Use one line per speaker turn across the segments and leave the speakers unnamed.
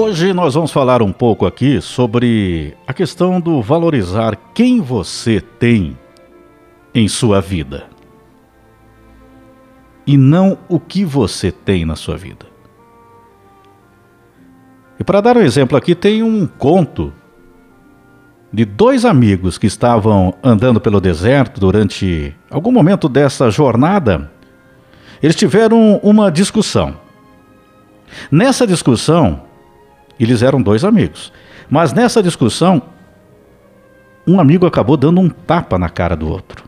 Hoje nós vamos falar um pouco aqui sobre a questão do valorizar quem você tem em sua vida e não o que você tem na sua vida. E para dar um exemplo aqui, tem um conto de dois amigos que estavam andando pelo deserto durante algum momento dessa jornada. Eles tiveram uma discussão. Nessa discussão, eles eram dois amigos. Mas nessa discussão, um amigo acabou dando um tapa na cara do outro.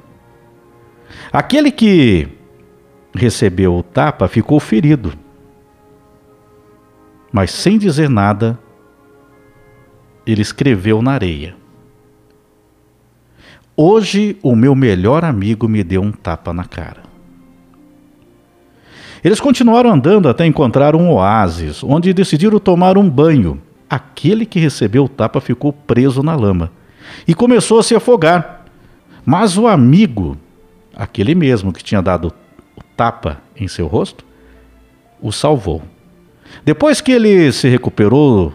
Aquele que recebeu o tapa ficou ferido. Mas sem dizer nada, ele escreveu na areia: Hoje o meu melhor amigo me deu um tapa na cara. Eles continuaram andando até encontrar um oásis, onde decidiram tomar um banho. Aquele que recebeu o tapa ficou preso na lama e começou a se afogar. Mas o amigo, aquele mesmo que tinha dado o tapa em seu rosto, o salvou. Depois que ele se recuperou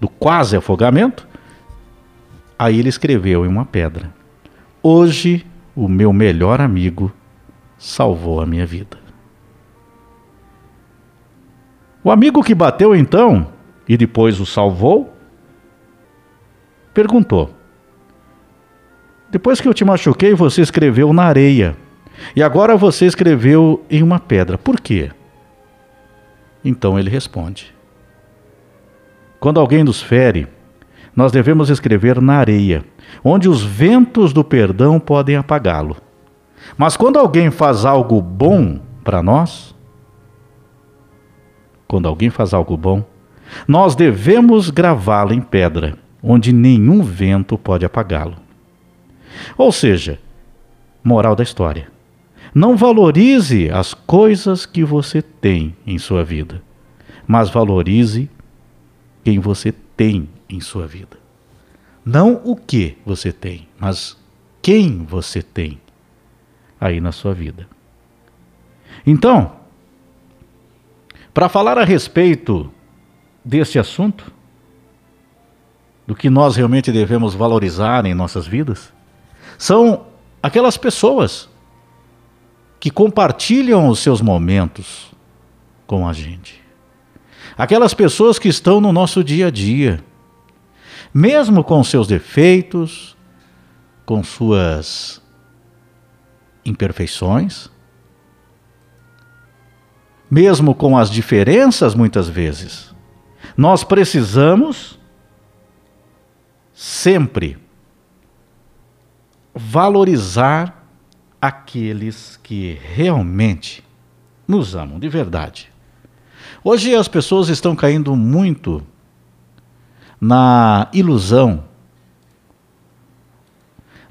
do quase afogamento, aí ele escreveu em uma pedra: Hoje o meu melhor amigo salvou a minha vida. O amigo que bateu então e depois o salvou, perguntou: Depois que eu te machuquei, você escreveu na areia, e agora você escreveu em uma pedra. Por quê? Então ele responde: Quando alguém nos fere, nós devemos escrever na areia, onde os ventos do perdão podem apagá-lo. Mas quando alguém faz algo bom para nós, quando alguém faz algo bom, nós devemos gravá-lo em pedra, onde nenhum vento pode apagá-lo. Ou seja, moral da história: não valorize as coisas que você tem em sua vida, mas valorize quem você tem em sua vida. Não o que você tem, mas quem você tem aí na sua vida. Então, para falar a respeito deste assunto, do que nós realmente devemos valorizar em nossas vidas, são aquelas pessoas que compartilham os seus momentos com a gente. Aquelas pessoas que estão no nosso dia a dia, mesmo com seus defeitos, com suas imperfeições, mesmo com as diferenças muitas vezes, nós precisamos sempre valorizar aqueles que realmente nos amam de verdade. Hoje as pessoas estão caindo muito na ilusão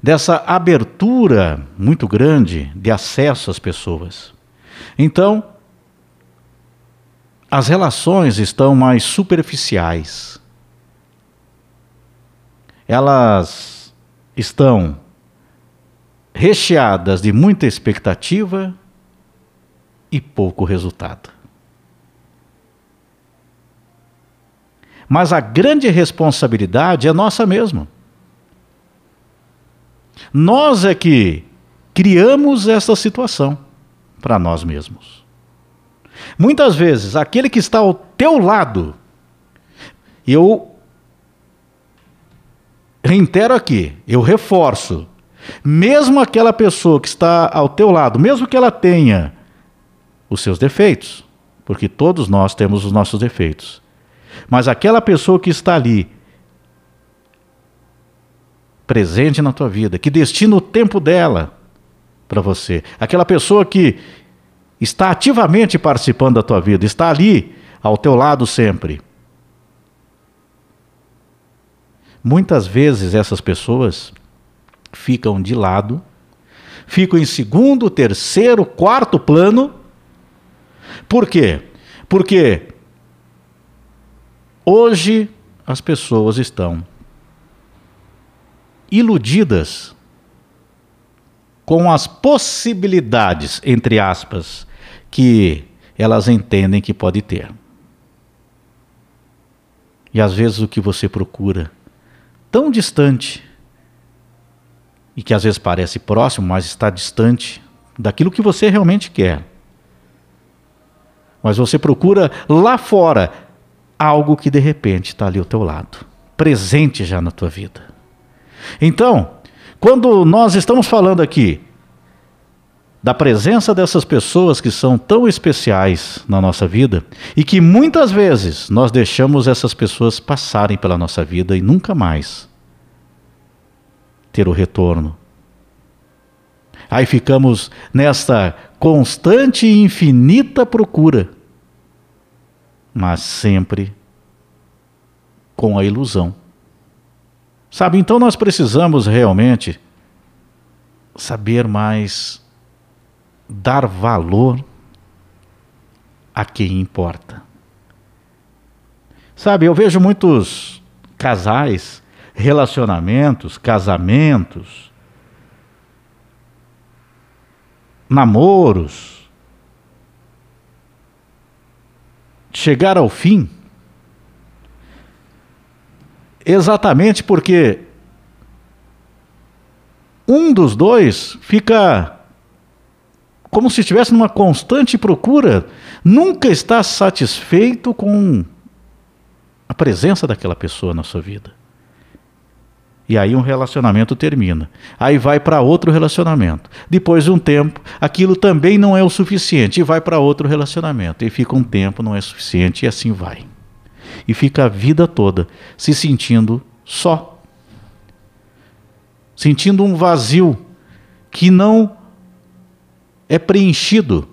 dessa abertura muito grande de acesso às pessoas. Então, as relações estão mais superficiais. Elas estão recheadas de muita expectativa e pouco resultado. Mas a grande responsabilidade é nossa mesma. Nós é que criamos essa situação para nós mesmos. Muitas vezes, aquele que está ao teu lado, eu reitero aqui, eu reforço, mesmo aquela pessoa que está ao teu lado, mesmo que ela tenha os seus defeitos, porque todos nós temos os nossos defeitos, mas aquela pessoa que está ali, presente na tua vida, que destina o tempo dela para você, aquela pessoa que está ativamente participando da tua vida, está ali ao teu lado sempre. Muitas vezes essas pessoas ficam de lado, ficam em segundo, terceiro, quarto plano. Por quê? Porque hoje as pessoas estão iludidas com as possibilidades, entre aspas, que elas entendem que pode ter. E às vezes o que você procura, tão distante, e que às vezes parece próximo, mas está distante daquilo que você realmente quer. Mas você procura lá fora algo que de repente está ali ao teu lado, presente já na tua vida. Então, quando nós estamos falando aqui da presença dessas pessoas que são tão especiais na nossa vida e que muitas vezes nós deixamos essas pessoas passarem pela nossa vida e nunca mais ter o retorno. Aí ficamos nesta constante e infinita procura, mas sempre com a ilusão. Sabe, então nós precisamos realmente saber mais dar valor a quem importa. Sabe, eu vejo muitos casais, relacionamentos, casamentos, namoros, chegar ao fim exatamente porque um dos dois fica como se estivesse numa constante procura, nunca está satisfeito com a presença daquela pessoa na sua vida. E aí um relacionamento termina. Aí vai para outro relacionamento. Depois de um tempo, aquilo também não é o suficiente e vai para outro relacionamento. E fica um tempo, não é suficiente e assim vai. E fica a vida toda se sentindo só. Sentindo um vazio que não é preenchido.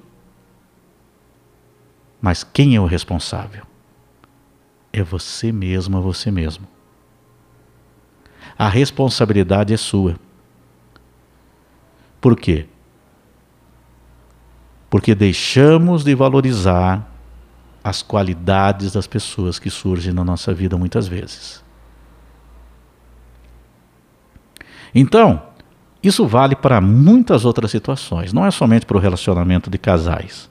Mas quem é o responsável? É você mesmo, é você mesmo. A responsabilidade é sua. Por quê? Porque deixamos de valorizar as qualidades das pessoas que surgem na nossa vida muitas vezes. Então, isso vale para muitas outras situações, não é somente para o relacionamento de casais.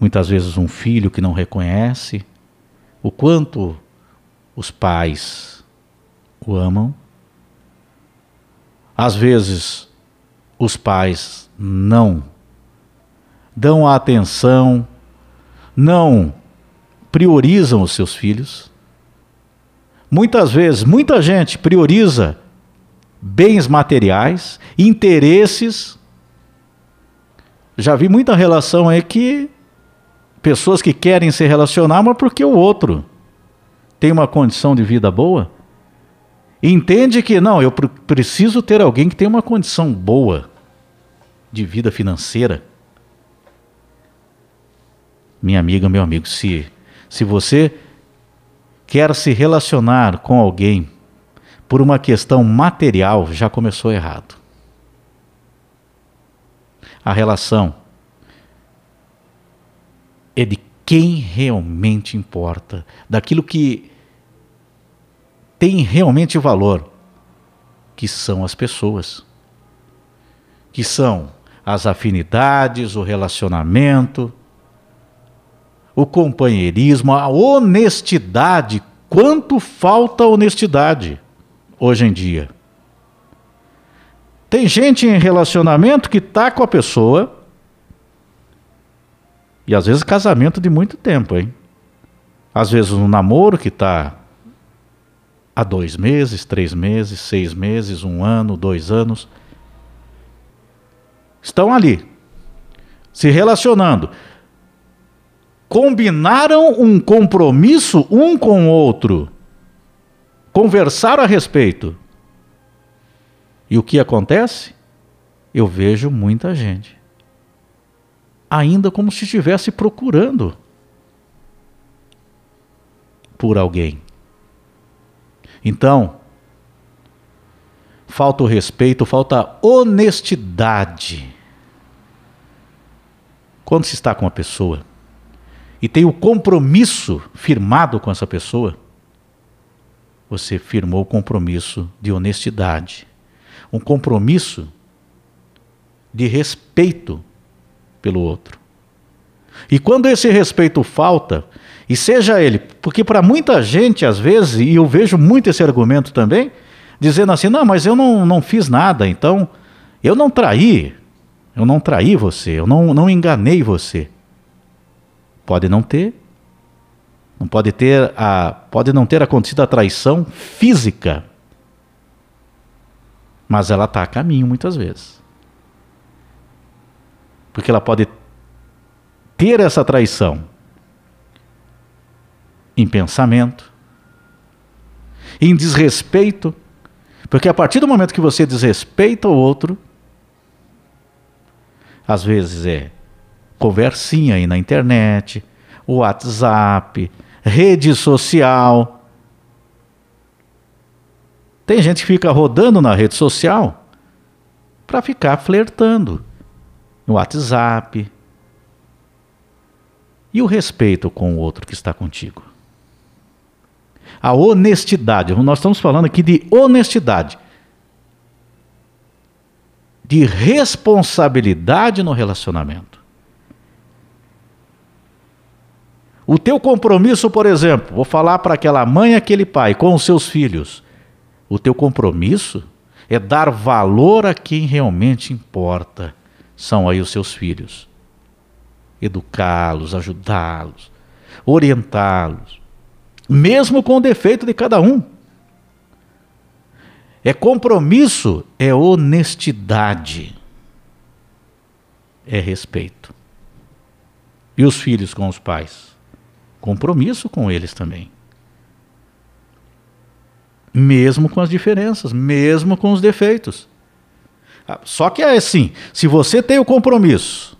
Muitas vezes um filho que não reconhece o quanto os pais o amam. Às vezes os pais não dão a atenção, não priorizam os seus filhos. Muitas vezes, muita gente prioriza bens materiais, interesses. Já vi muita relação aí que pessoas que querem se relacionar, mas porque o outro tem uma condição de vida boa, entende que não, eu preciso ter alguém que tem uma condição boa de vida financeira. Minha amiga, meu amigo, se se você quer se relacionar com alguém por uma questão material já começou errado. A relação é de quem realmente importa, daquilo que tem realmente valor, que são as pessoas, que são as afinidades, o relacionamento, o companheirismo, a honestidade. Quanto falta honestidade? hoje em dia. Tem gente em relacionamento que tá com a pessoa e às vezes casamento de muito tempo, hein? Às vezes um namoro que está há dois meses, três meses, seis meses, um ano, dois anos. Estão ali, se relacionando. Combinaram um compromisso um com o outro conversaram a respeito. E o que acontece? Eu vejo muita gente ainda como se estivesse procurando por alguém. Então, falta o respeito, falta a honestidade. Quando se está com uma pessoa e tem o compromisso firmado com essa pessoa, você firmou o compromisso de honestidade, um compromisso de respeito pelo outro, E quando esse respeito falta, e seja ele, porque para muita gente, às vezes, e eu vejo muito esse argumento também, dizendo assim: não, mas eu não, não fiz nada, então eu não traí, eu não traí você, eu não, não enganei você. Pode não ter, não pode ter a, pode não ter acontecido a traição física, mas ela está a caminho muitas vezes, porque ela pode ter essa traição em pensamento, em desrespeito, porque a partir do momento que você desrespeita o outro, às vezes é conversinha aí na internet, WhatsApp, rede social. Tem gente que fica rodando na rede social para ficar flertando no WhatsApp. E o respeito com o outro que está contigo? A honestidade. Nós estamos falando aqui de honestidade. De responsabilidade no relacionamento. O teu compromisso, por exemplo, vou falar para aquela mãe aquele pai com os seus filhos. O teu compromisso é dar valor a quem realmente importa. São aí os seus filhos. Educá-los, ajudá-los, orientá-los mesmo com o defeito de cada um. É compromisso, é honestidade, é respeito. E os filhos com os pais? Compromisso com eles também. Mesmo com as diferenças, mesmo com os defeitos. Ah, só que é assim: se você tem o compromisso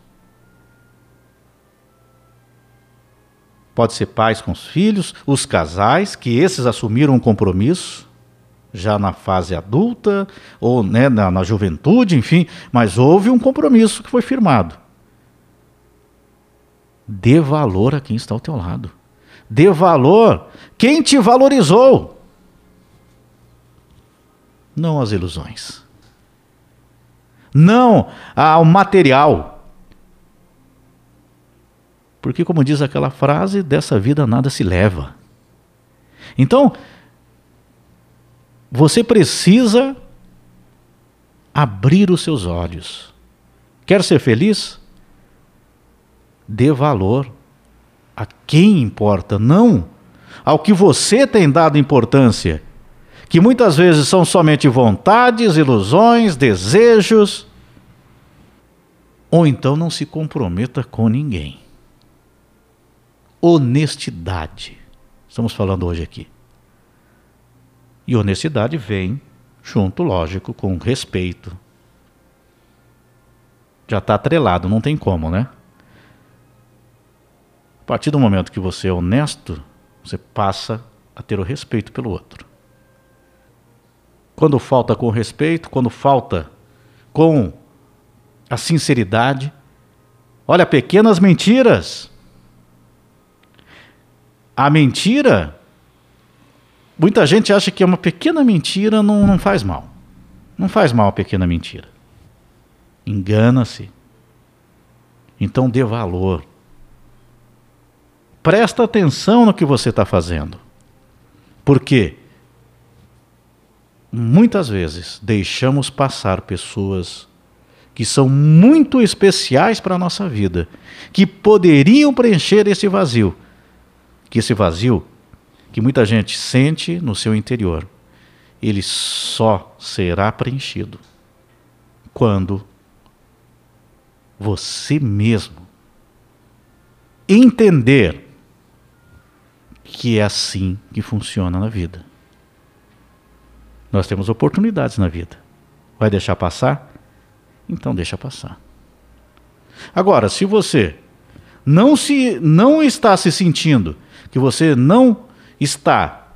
Pode ser pais com os filhos, os casais, que esses assumiram um compromisso, já na fase adulta, ou né, na, na juventude, enfim, mas houve um compromisso que foi firmado. Dê valor a quem está ao teu lado. Dê valor quem te valorizou. Não às ilusões. Não ao material porque, como diz aquela frase, dessa vida nada se leva. Então, você precisa abrir os seus olhos. Quer ser feliz? Dê valor a quem importa, não ao que você tem dado importância, que muitas vezes são somente vontades, ilusões, desejos. Ou então não se comprometa com ninguém honestidade. Estamos falando hoje aqui. E honestidade vem junto, lógico, com respeito. Já está atrelado, não tem como, né? Partir do momento que você é honesto, você passa a ter o respeito pelo outro. Quando falta com respeito, quando falta com a sinceridade, olha, pequenas mentiras a mentira, muita gente acha que é uma pequena mentira não, não faz mal. Não faz mal a pequena mentira. Engana-se. Então dê valor. Presta atenção no que você está fazendo. Porque muitas vezes deixamos passar pessoas que são muito especiais para a nossa vida, que poderiam preencher esse vazio que esse vazio que muita gente sente no seu interior, ele só será preenchido quando você mesmo entender que é assim que funciona na vida. Nós temos oportunidades na vida. Vai deixar passar? Então deixa passar. Agora, se você não se não está se sentindo que você não está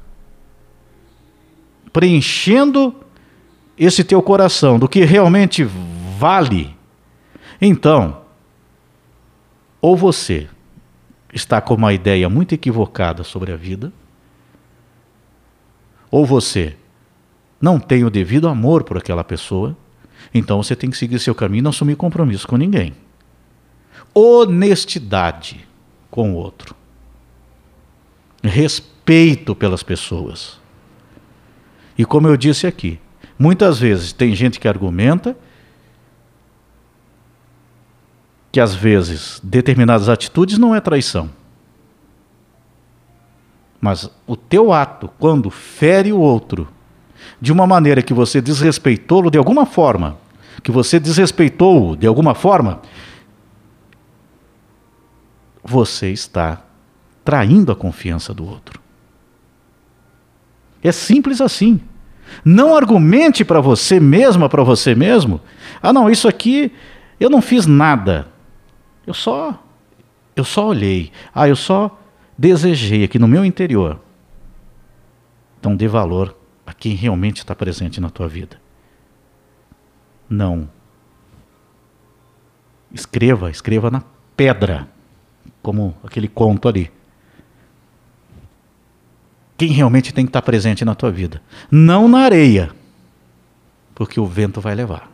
preenchendo esse teu coração do que realmente vale, então, ou você está com uma ideia muito equivocada sobre a vida, ou você não tem o devido amor por aquela pessoa, então você tem que seguir seu caminho e não assumir compromisso com ninguém. honestidade com o outro, respeito pelas pessoas. E como eu disse aqui, muitas vezes tem gente que argumenta que às vezes determinadas atitudes não é traição. Mas o teu ato, quando fere o outro, de uma maneira que você desrespeitou-lo de alguma forma, que você desrespeitou-o de alguma forma, você está traindo a confiança do outro. É simples assim. Não argumente para você mesma, para você mesmo. Ah, não, isso aqui eu não fiz nada. Eu só eu só olhei. Ah, eu só desejei aqui no meu interior. Então dê valor a quem realmente está presente na tua vida. Não. Escreva, escreva na pedra, como aquele conto ali. Quem realmente tem que estar presente na tua vida. Não na areia, porque o vento vai levar.